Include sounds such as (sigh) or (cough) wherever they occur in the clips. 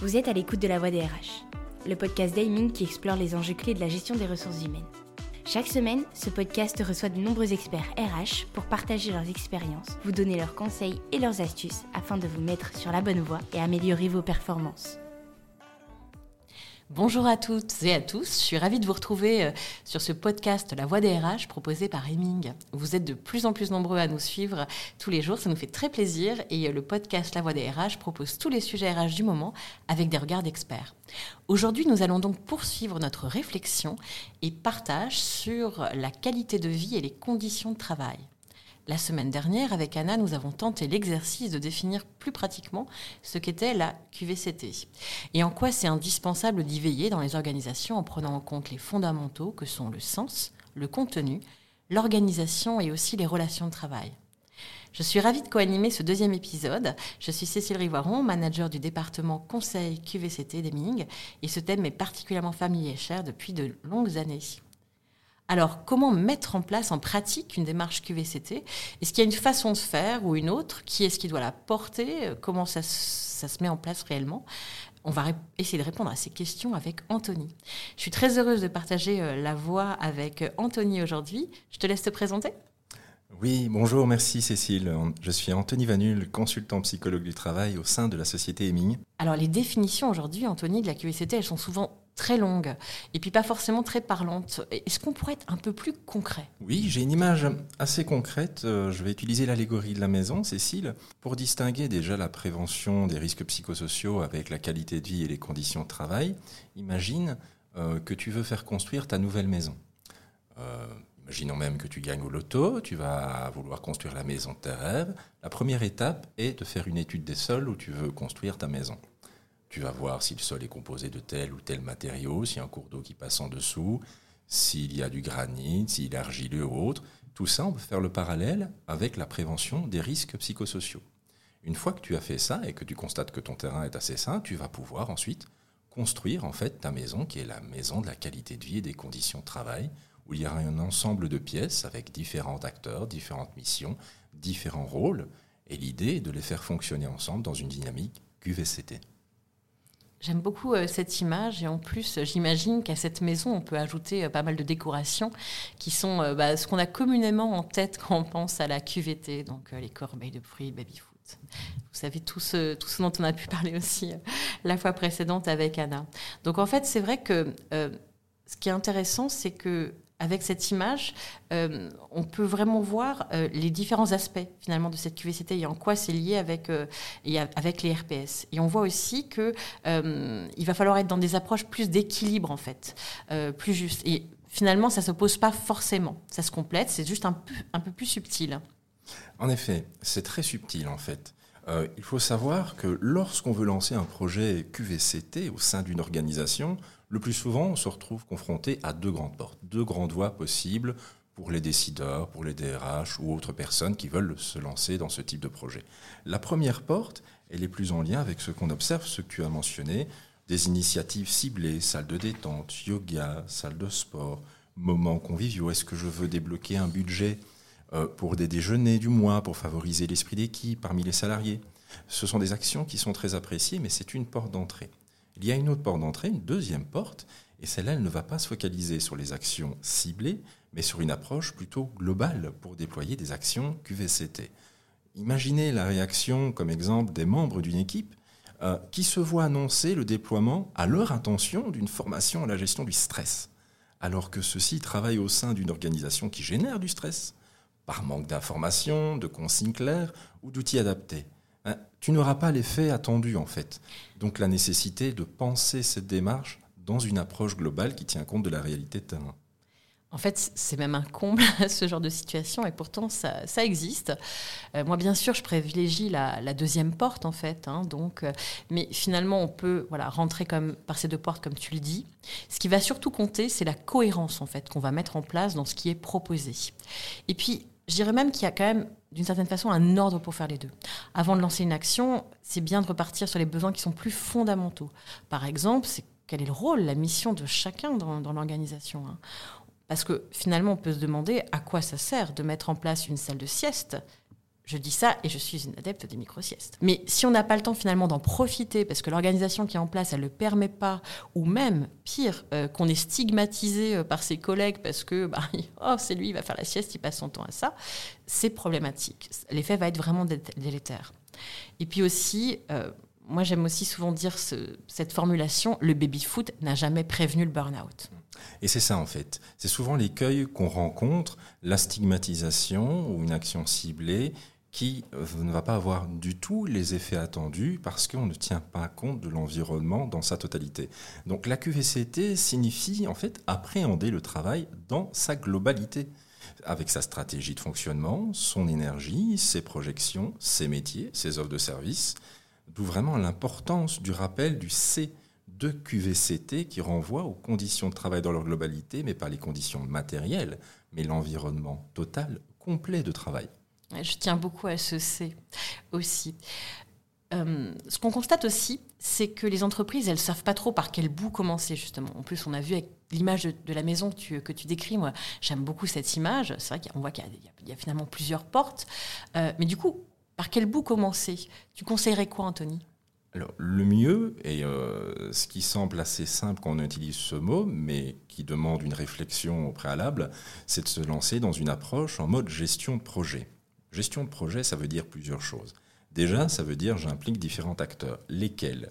Vous êtes à l'écoute de la voix des RH, le podcast d'Aiming qui explore les enjeux clés de la gestion des ressources humaines. Chaque semaine, ce podcast reçoit de nombreux experts RH pour partager leurs expériences, vous donner leurs conseils et leurs astuces afin de vous mettre sur la bonne voie et améliorer vos performances. Bonjour à toutes et à tous, je suis ravie de vous retrouver euh, sur ce podcast La Voix des RH proposé par Heming. Vous êtes de plus en plus nombreux à nous suivre tous les jours, ça nous fait très plaisir et euh, le podcast La Voix des RH propose tous les sujets RH du moment avec des regards d'experts. Aujourd'hui, nous allons donc poursuivre notre réflexion et partage sur la qualité de vie et les conditions de travail. La semaine dernière, avec Anna, nous avons tenté l'exercice de définir plus pratiquement ce qu'était la QVCT et en quoi c'est indispensable d'y veiller dans les organisations en prenant en compte les fondamentaux que sont le sens, le contenu, l'organisation et aussi les relations de travail. Je suis ravie de co-animer ce deuxième épisode. Je suis Cécile Rivoiron, manager du département Conseil QVCT d'Eming, et ce thème est particulièrement familier et cher depuis de longues années. Alors, comment mettre en place en pratique une démarche QVCT Est-ce qu'il y a une façon de faire ou une autre? Qui est-ce qui doit la porter? Comment ça, se met en place réellement? On va essayer de répondre à ces questions avec Anthony. Je suis très heureuse de partager euh, la voix avec euh, Anthony aujourd'hui. Je te laisse te présenter. Oui, bonjour, merci Cécile. Je suis Anthony Vanul, consultant psychologue du travail au sein de la société Eming. Alors les définitions aujourd'hui, Anthony, de la QVCT, elles sont souvent très longue et puis pas forcément très parlante. Est-ce qu'on pourrait être un peu plus concret? Oui, j'ai une image assez concrète. Euh, je vais utiliser l'allégorie de la maison, Cécile, pour distinguer déjà la prévention des risques psychosociaux avec la qualité de vie et les conditions de travail. Imagine euh, que tu veux faire construire ta nouvelle maison. Euh, imaginons même que tu gagnes au loto, tu vas vouloir construire la maison de tes rêves. La première étape est de faire une étude des sols où tu veux construire ta maison. Tu vas voir si le sol est composé de tel ou tel matériau, s'il y a un cours d'eau qui passe en dessous, s'il y a du granit, s'il est argileux ou autre. Tout ça, on peut faire le parallèle avec la prévention des risques psychosociaux. Une fois que tu as fait ça et que tu constates que ton terrain est assez sain, tu vas pouvoir ensuite construire en fait ta maison qui est la maison de la qualité de vie et des conditions de travail où il y aura un ensemble de pièces avec différents acteurs, différentes missions, différents rôles et l'idée est de les faire fonctionner ensemble dans une dynamique QVCT. J'aime beaucoup euh, cette image et en plus, j'imagine qu'à cette maison, on peut ajouter euh, pas mal de décorations qui sont euh, bah, ce qu'on a communément en tête quand on pense à la QVT, donc les corbeilles de fruits, baby-foot. Vous savez tout ce dont on a pu parler aussi la fois précédente avec Anna. Donc en fait, c'est vrai que ce qui est intéressant, c'est que avec cette image, euh, on peut vraiment voir euh, les différents aspects finalement de cette QVCT et en quoi c'est lié avec, euh, avec les RPS. Et on voit aussi que il va falloir être dans des approches plus d'équilibre en fait, plus juste. Et finalement, ça ne s'oppose pas forcément. Ça se complète, c'est juste un peu, un peu plus subtil. En effet, c'est très subtil en fait. il faut savoir que lorsqu'on veut lancer un projet QVCT au sein d'une organisation, le plus souvent, on se retrouve confronté à deux grandes portes, deux grandes voies possibles pour les décideurs, pour les DRH ou autres personnes qui veulent se lancer dans ce type de projet. La première porte, elle est plus en lien avec ce qu'on observe, ce que tu as mentionné, des initiatives ciblées, salles de détente, yoga, salles de sport, moments conviviaux. Est-ce que je veux débloquer un budget euh, pour des déjeuners du mois, pour favoriser l'esprit d'équipe parmi les salariés? Ce sont des actions qui sont très appréciées, mais c'est une porte d'entrée. Il y a une autre porte d'entrée, une deuxième porte, et celle-là, elle ne va pas se focaliser sur les actions ciblées, mais sur une approche plutôt globale pour déployer des actions QVCT. Imaginez la réaction, comme exemple, des membres d'une équipe euh, qui se voient annoncer le déploiement à leur intention d'une formation à la gestion du stress, alors que ceux-ci travaillent au sein d'une organisation qui génère du stress, par manque d'informations, de consignes claires ou d'outils adaptés. Tu n'auras pas l'effet attendu en fait. Donc la nécessité de penser cette démarche dans une approche globale qui tient compte de la réalité de terrain. En fait, c'est même un comble (laughs) ce genre de situation, et pourtant ça, existe. Euh, moi, bien sûr, je privilégie la, deuxième porte, en fait. Hein, donc, euh, mais finalement, on peut voilà rentrer comme par ces deux portes, comme tu le dis. Ce qui va surtout compter, c'est la cohérence, en fait, qu'on va mettre en place dans ce qui est proposé. Et puis, je dirais même qu'il y a quand même, d'une certaine façon, un ordre pour faire les deux. Avant de lancer une action, c'est bien de repartir sur les besoins qui sont plus fondamentaux. Par exemple, c'est quel est le rôle, la mission de chacun dans, l'organisation. Hein? Parce que finalement, on peut se demander à quoi ça sert de mettre en place une salle de sieste Je dis ça et je suis une adepte des micro-siestes. Mais si on n'a pas le temps finalement d'en profiter, parce que l'organisation qui est en place, elle ne le permet pas, ou même, pire, euh, qu'on est stigmatisé euh, par ses collègues parce que bah, (laughs) oh, c'est lui, il va faire la sieste, il passe son temps à ça, c'est problématique. L'effet va être vraiment délétère. Et puis aussi, euh, moi j'aime aussi souvent dire cette formulation, le baby-foot n'a jamais prévenu le burn-out. Et c'est ça en fait. C'est souvent l'écueil qu'on rencontre, la stigmatisation ou une action ciblée qui euh, ne va pas avoir du tout les effets attendus parce qu'on ne tient pas compte de l'environnement dans sa totalité. Donc la QVCT signifie en fait appréhender le travail dans sa globalité, avec sa stratégie de fonctionnement, son énergie, ses projections, ses métiers, ses offres de services, d'où vraiment l'importance du rappel du C de QVCT qui renvoie aux conditions de travail dans leur globalité, mais pas les conditions matérielles, mais l'environnement total, complet de travail. Je tiens beaucoup à ce C aussi. Euh, ce qu'on constate aussi, c'est que les entreprises, elles savent pas trop par quel bout commencer, justement. En plus, on a vu avec l'image de, la maison que tu, que tu décris, moi, j'aime beaucoup cette image. C'est vrai qu'on voit qu'il y, a finalement plusieurs portes. Euh, mais du coup, par quel bout commencer? Tu conseillerais quoi, Anthony? Alors, le mieux, et euh, ce qui semble assez simple quand on utilise ce mot, mais qui demande une réflexion au préalable, c'est de se lancer dans une approche en mode gestion de projet. Gestion de projet, ça veut dire plusieurs choses. Déjà, ça veut dire j'implique différents acteurs. Lesquels?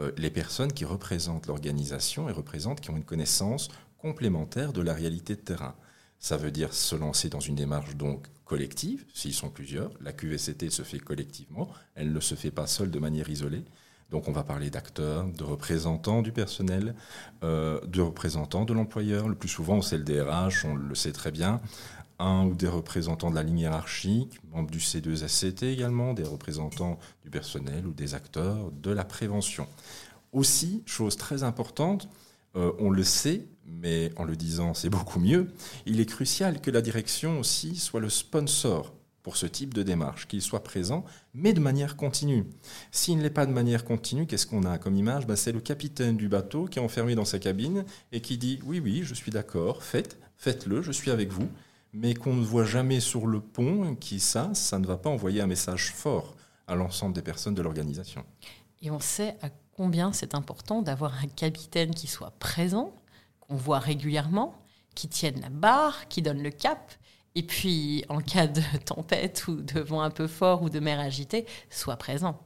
Euh, Les personnes qui représentent l'organisation et représentent qui ont une connaissance complémentaire de la réalité de terrain. Ça veut dire se lancer dans une démarche donc collective, s'ils sont plusieurs. La QVCT se fait collectivement, elle ne se fait pas seule de manière isolée. Donc on va parler d'acteurs, de représentants du personnel, euh, de représentants de l'employeur. Le plus souvent, c'est le DRH, on le sait très bien un ou des représentants de la ligne hiérarchique, membres du C2SCT également, des représentants du personnel ou des acteurs de la prévention. Aussi, chose très importante, euh, on le sait, mais en le disant c'est beaucoup mieux, il est crucial que la direction aussi soit le sponsor pour ce type de démarche, qu'il soit présent, mais de manière continue. S'il ne l'est pas de manière continue, qu'est-ce qu'on a comme image? Ben, C'est le capitaine du bateau qui est enfermé dans sa cabine et qui dit oui, oui, je suis d'accord, faites, faites-le, je suis avec vous mais qu'on ne voit jamais sur le pont, qui ça, ça ne va pas envoyer un message fort à l'ensemble des personnes de l'organisation. Et on sait à combien c'est important d'avoir un capitaine qui soit présent, qu'on voit régulièrement, qui tienne la barre, qui donne le cap, et puis, en cas de (laughs) tempête ou de vent un peu fort ou de mer agitée, soit présent.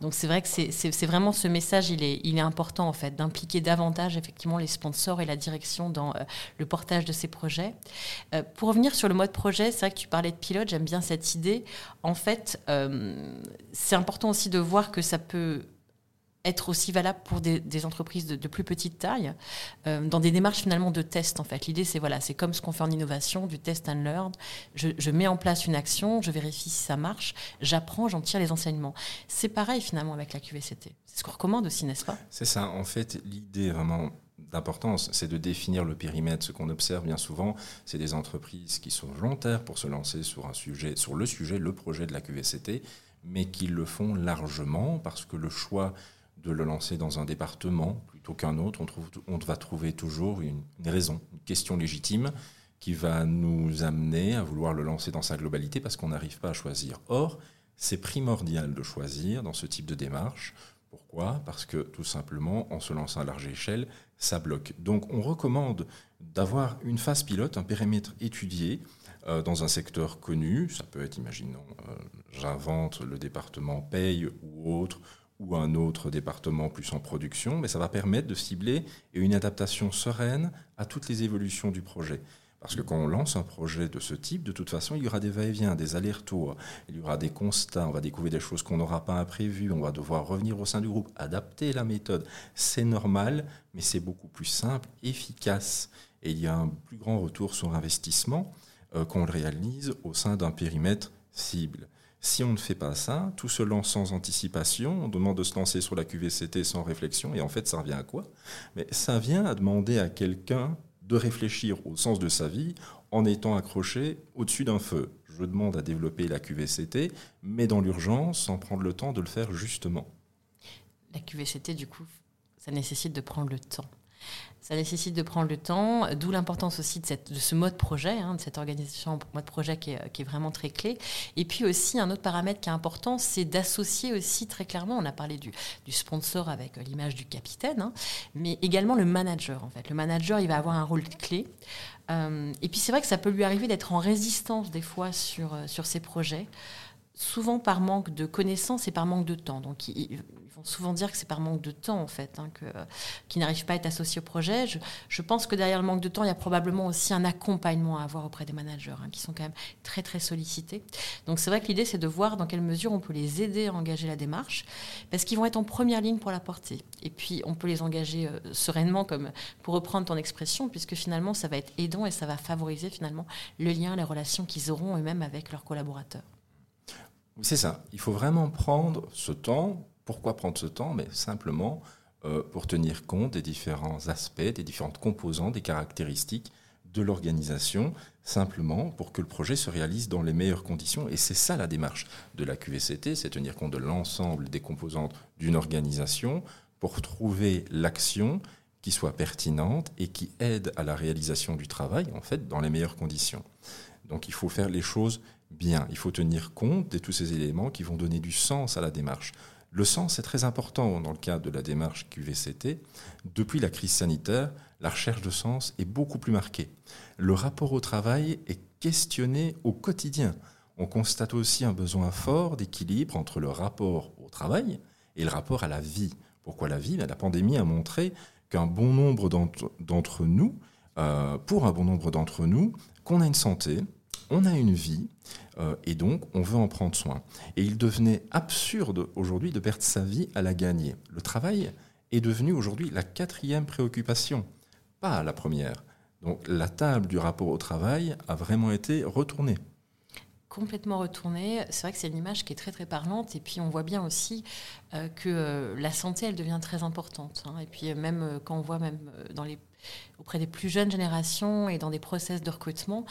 Donc, c'est vrai que c'est vraiment ce message, il est, il est important, en fait, d'impliquer davantage, effectivement, les sponsors et la direction dans euh, le portage de ces projets. Euh, pour revenir sur le mode projet, c'est vrai que tu parlais de pilote, j'aime bien cette idée. En fait, euh, c'est important aussi de voir que ça peut être aussi valable pour des, entreprises de, plus petite taille, euh, dans des démarches finalement de test en fait. L'idée c'est voilà, c'est comme ce qu'on fait en innovation, du test and learn. Je, mets en place une action, je vérifie si ça marche, j'apprends, j'en tire les enseignements. C'est pareil finalement avec la QVCT. C'est ce qu'on recommande aussi, n'est-ce pas? C'est ça. En fait, l'idée vraiment d'importance, c'est de définir le périmètre. Ce qu'on observe bien souvent, c'est des entreprises qui sont volontaires pour se lancer sur un sujet, sur le sujet, le projet de la QVCT, mais qui le font largement parce que le choix de le lancer dans un département plutôt qu'un autre. On, va trouver toujours une, raison, une question légitime qui va nous amener à vouloir le lancer dans sa globalité parce qu'on n'arrive pas à choisir. Or, c'est primordial de choisir dans ce type de démarche. Pourquoi? Parce que tout simplement, en se lançant à large échelle, ça bloque. Donc on recommande d'avoir une phase pilote, un périmètre étudié euh, dans un secteur connu. Ça peut être, imaginons, euh, j'invente le département paye ou autre, ou un autre département plus en production, mais ça va permettre de cibler une adaptation sereine à toutes les évolutions du projet. Parce que quand on lance un projet de ce type, de toute façon, il y aura des va-et-vient, des allers-retours, il y aura des constats, on va découvrir des choses qu'on n'aura pas imprévues, on va devoir revenir au sein du groupe, adapter la méthode. C'est normal, mais c'est beaucoup plus simple, efficace. Et il y a un plus grand retour sur investissement euh, qu'on le réalise au sein d'un périmètre cible. Si on ne fait pas ça, tout se lance sans anticipation, on demande de se lancer sur la QVCT sans réflexion, et en fait, ça revient à quoi? Mais ça vient à demander à quelqu'un de réfléchir au sens de sa vie en étant accroché au-dessus d'un feu. Je demande à développer la QVCT, mais dans l'urgence, sans prendre le temps de le faire justement. La QVCT, du coup, ça nécessite de prendre le temps. Ça nécessite de prendre le temps, d'où l'importance aussi de, ce mode projet, hein, de cette organisation mode projet qui est, vraiment très clé. Et puis aussi, un autre paramètre qui est important, c'est d'associer aussi très clairement, on a parlé du, sponsor avec l'image du capitaine, hein, mais également le manager. En fait. Le manager, il va avoir un rôle clé. Euh, et puis c'est vrai que ça peut lui arriver d'être en résistance des fois sur, sur ces projets souvent par manque de connaissances et par manque de temps. Donc, ils, vont souvent dire que c'est par manque de temps, en fait, hein, que, qu'ils n'arrivent pas à être associés au projet. Je, pense que derrière le manque de temps, il y a probablement aussi un accompagnement à avoir auprès des managers, hein, qui sont quand même très, très sollicités. Donc, c'est vrai que l'idée, c'est de voir dans quelle mesure on peut les aider à engager la démarche, parce qu'ils vont être en première ligne pour la porter. Et puis, on peut les engager euh, sereinement, comme pour reprendre ton expression, puisque finalement, ça va être aidant et ça va favoriser finalement le lien, les relations qu'ils auront eux-mêmes avec leurs collaborateurs. C'est ça. Il faut vraiment prendre ce temps. Pourquoi prendre ce temps? Mais simplement euh, pour tenir compte des différents aspects, des différentes composantes, des caractéristiques de l'organisation, simplement pour que le projet se réalise dans les meilleures conditions. Et c'est ça la démarche de la QVCT, c'est tenir compte de l'ensemble des composantes d'une organisation pour trouver l'action qui soit pertinente et qui aide à la réalisation du travail, en fait, dans les meilleures conditions. Donc il faut faire les choses bien. Il faut tenir compte de tous ces éléments qui vont donner du sens à la démarche. Le sens est très important dans le cadre de la démarche QVCT. Depuis la crise sanitaire, la recherche de sens est beaucoup plus marquée. Le rapport au travail est questionné au quotidien. On constate aussi un besoin fort d'équilibre entre le rapport au travail et le rapport à la vie. Pourquoi la vie? La pandémie a montré qu'un bon nombre d'entre nous, euh, pour un bon nombre d'entre nous, qu'on a une santé, on a une vie euh, et donc on veut en prendre soin. Et il devenait absurde aujourd'hui de perdre sa vie à la gagner. Le travail est devenu aujourd'hui la quatrième préoccupation, pas la première. Donc la table du rapport au travail a vraiment été retournée complètement retournée. C'est vrai que c'est une image qui est très très parlante et puis on voit bien aussi euh, que euh, la santé elle devient très importante. Hein. Et puis même quand on voit même dans les auprès des plus jeunes générations et dans des process de recrutement,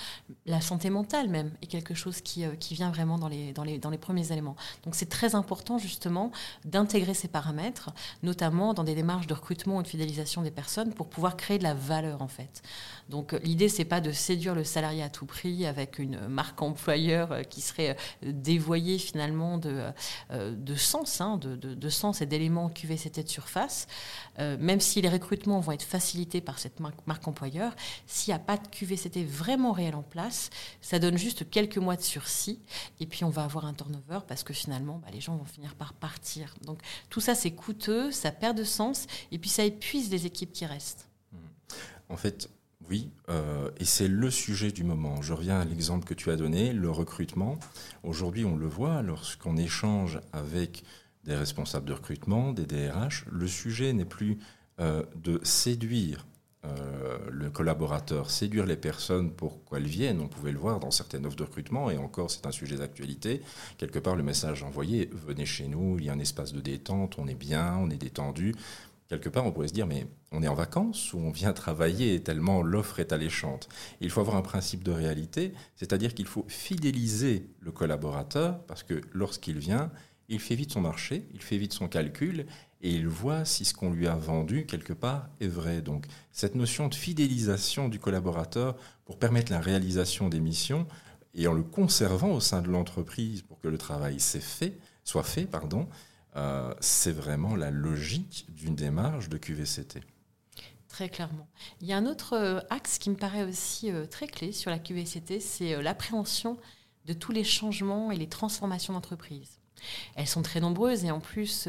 la santé mentale même est quelque chose qui, euh, qui vient vraiment dans les, dans, les, dans les premiers éléments. Donc c'est très important justement d'intégrer ces paramètres, notamment dans des démarches de recrutement ou de fidélisation des personnes pour pouvoir créer de la valeur en fait. Donc euh, l'idée c'est pas de séduire le salarié à tout prix avec une marque employeur euh, qui serait dévoyée finalement de, de sens, hein, de, de, de, sens et d'éléments QVCT de surface, même si les recrutements vont être facilités par cette marque, marque employeur, s'il n'y a pas de QVCT vraiment réel en place, ça donne juste quelques mois de sursis et puis on va avoir un turnover parce que finalement, bah, les gens vont finir par partir. Donc tout ça, c'est coûteux, ça perd de sens et puis ça épuise les équipes qui restent. En fait, oui, euh, et c'est le sujet du moment. Je reviens à l'exemple que tu as donné, le recrutement. Aujourd'hui, on le voit lorsqu'on échange avec des responsables de recrutement, des DRH, le sujet n'est plus euh, de séduire euh, le collaborateur, séduire les personnes pour qu'elles viennent. On pouvait le voir dans certaines offres de recrutement, et encore c'est un sujet d'actualité. Quelque part, le message envoyé, venez chez nous, il y a un espace de détente, on est bien, on est détendu. Quelque part, on pourrait se dire, mais on est en vacances ou on vient travailler tellement l'offre est alléchante? Il faut avoir un principe de réalité, c'est-à-dire qu'il faut fidéliser le collaborateur, parce que lorsqu'il vient, il fait vite son marché, il fait vite son calcul, et il voit si ce qu'on lui a vendu quelque part est vrai. Donc cette notion de fidélisation du collaborateur pour permettre la réalisation des missions et en le conservant au sein de l'entreprise pour que le travail fait, soit fait, pardon, euh, c'est vraiment la logique d'une démarche de QVCT. Très clairement. Il y a un autre euh, axe qui me paraît aussi euh, très clé sur la QVCT, c'est l'appréhension de tous les changements et les transformations d'entreprise. Elles sont très nombreuses et en plus,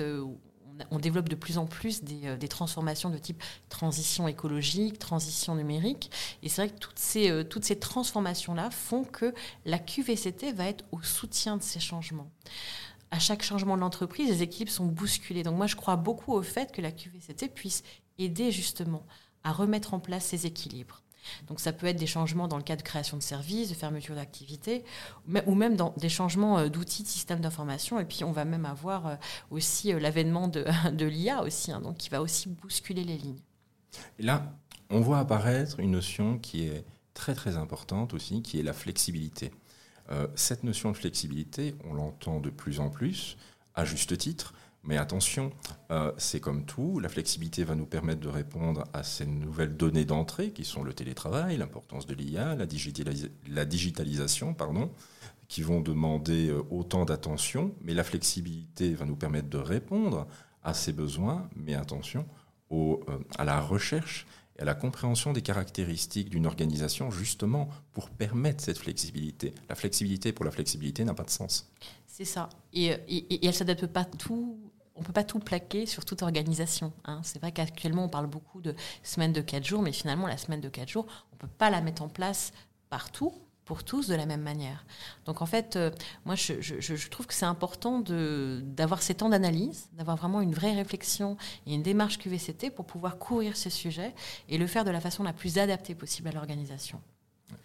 on développe de plus en plus euh, des, transformations de type transition écologique, transition numérique. Et c'est vrai que toutes ces, euh, toutes ces transformations-là font que la QVCT va être au soutien de ces changements. À chaque changement de l'entreprise, les équipes sont bousculées. Donc moi, je crois beaucoup au fait que la QVCT puisse aider justement à remettre en place ces équilibres. Donc ça peut être des changements dans le cadre de création de services, de fermeture d'activités, ou même dans des changements euh, d'outils, de systèmes d'information. Et puis on va même avoir euh, aussi euh, l'avènement de, (laughs) de l'IA aussi, hein, donc qui va aussi bousculer les lignes. Et là, on voit apparaître une notion qui est très très importante aussi, qui est la flexibilité. cette notion de flexibilité, on l'entend de plus en plus, à juste titre, Mais attention, euh, c'est comme tout, la flexibilité va nous permettre de répondre à ces nouvelles données d'entrée qui sont le télétravail, l'importance de l'IA, la, digitalisation, pardon, qui vont demander euh, autant d'attention, mais la flexibilité va nous permettre de répondre à ces besoins, mais attention euh, à la recherche et à la compréhension des caractéristiques d'une organisation, justement pour permettre cette flexibilité. La flexibilité pour la flexibilité n'a pas de sens. C'est ça. Et, et, elle s'adapte pas tout on ne peut pas tout plaquer sur toute organisation. Hein. C'est vrai qu'actuellement, on parle beaucoup de semaine de 4 jours, mais finalement, la semaine de 4 jours, on ne peut pas la mettre en place partout pour tous de la même manière. Donc en fait, euh, moi, je, trouve que c'est important d'avoir ces temps d'analyse, d'avoir vraiment une vraie réflexion et une démarche QVCT pour pouvoir courir ce sujet et le faire de la façon la plus adaptée possible à l'organisation.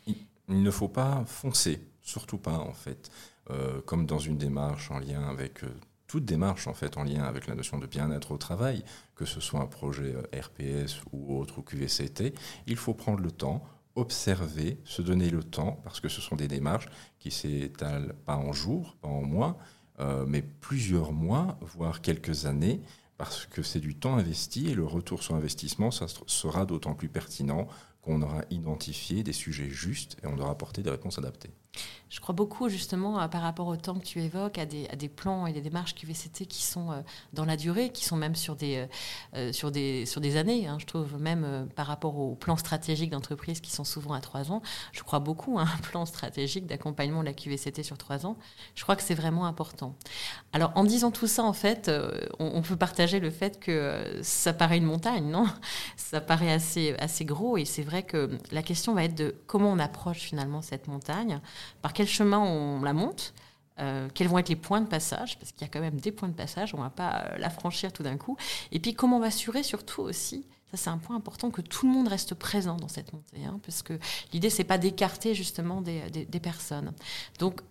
Il, ne faut pas foncer, surtout pas en fait, euh, comme dans une démarche en lien avec... Euh, démarche en fait en lien avec la notion de bien-être au travail, que ce soit un projet RPS ou autre ou QVCT, il faut prendre le temps, observer, se donner le temps, parce que ce sont des démarches qui s'étalent pas en jours, pas en mois, euh, mais plusieurs mois, voire quelques années, parce que c'est du temps investi et le retour sur investissement sera d'autant plus pertinent qu'on aura identifié des sujets justes et on aura apporté des réponses adaptées. Je crois beaucoup justement par rapport au temps que tu évoques, à des, plans et des démarches QVCT qui sont euh, dans la durée, qui sont même sur des, euh, euh, sur des, années. Hein. je trouve même par rapport aux plans stratégiques d'entreprise qui sont souvent à trois ans, je crois beaucoup (laughs) à un plan stratégique d'accompagnement de la QVCT sur trois ans. Je crois que c'est vraiment important. Alors en disant tout ça, en fait, on, peut partager le fait que ça paraît une montagne, non? (laughs) Ça paraît assez, assez gros et c'est vrai que la question va être de comment on approche finalement cette montagne par quel chemin on la monte, euh, quels vont être les points de passage, parce qu'il y a quand même des points de passage, on ne va pas euh, la franchir tout d'un coup. Et puis comment on va assurer surtout aussi, ça c'est un point important, que tout le monde reste présent dans cette montée, hein, parce que l'idée c'est pas d'écarter justement des, personnes. Donc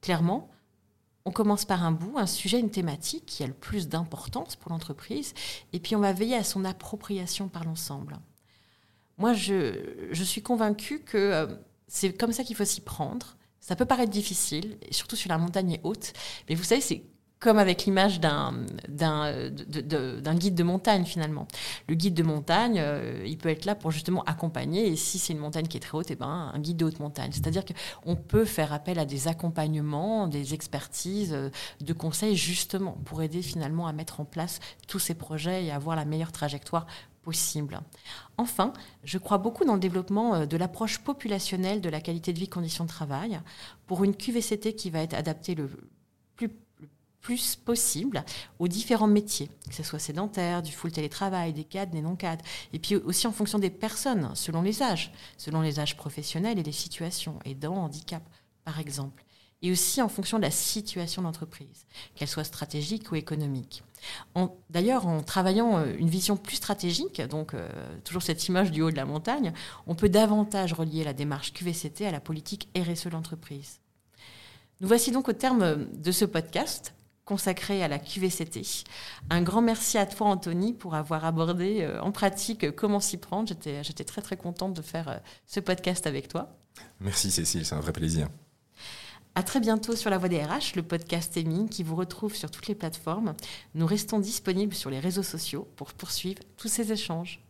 clairement, on commence par un bout, un sujet, une thématique qui a le plus d'importance pour l'entreprise, et puis on va veiller à son appropriation par l'ensemble. Moi, je, je suis convaincue que euh, c'est comme ça qu'il faut s'y prendre. Ça peut paraître difficile, surtout sur la montagne haute, mais vous savez, c'est comme avec l'image d'un, guide de montagne finalement. Le guide de montagne, euh, il peut être là pour justement accompagner, et si c'est une montagne qui est très haute, et eh ben, un guide de haute montagne. C'est-à-dire qu'on peut faire appel à des accompagnements, des expertises, euh, de conseils justement pour aider finalement à mettre en place tous ces projets et avoir la meilleure trajectoire Enfin, je crois beaucoup dans le développement euh, de l'approche populationnelle de la qualité de vie, conditions de travail, pour une QVCT qui va être adaptée le plus, plus possible aux différents métiers, que ce soit sédentaire, du full télétravail, des cadres, des non-cadres, et puis aussi en fonction des personnes, selon les âges, selon les âges professionnels et les situations, aidants, handicap, par exemple, et aussi en fonction de la situation d'entreprise, qu'elle soit stratégique ou économique. D'ailleurs, en travaillant euh, une vision plus stratégique, donc euh, toujours cette image du haut de la montagne, on peut davantage relier la démarche QVCT à la politique RSE de l'entreprise. Nous voici donc au terme de ce podcast consacré à la QVCT. Un grand merci à toi, Anthony, pour avoir abordé euh, en pratique comment s'y prendre. J'étais très très contente de faire ce podcast avec toi. Merci Cécile, c'est un vrai plaisir. À très bientôt sur La Voix des RH, le podcast Eming qui vous retrouve sur toutes les plateformes. Nous restons disponibles sur les réseaux sociaux pour poursuivre tous ces échanges.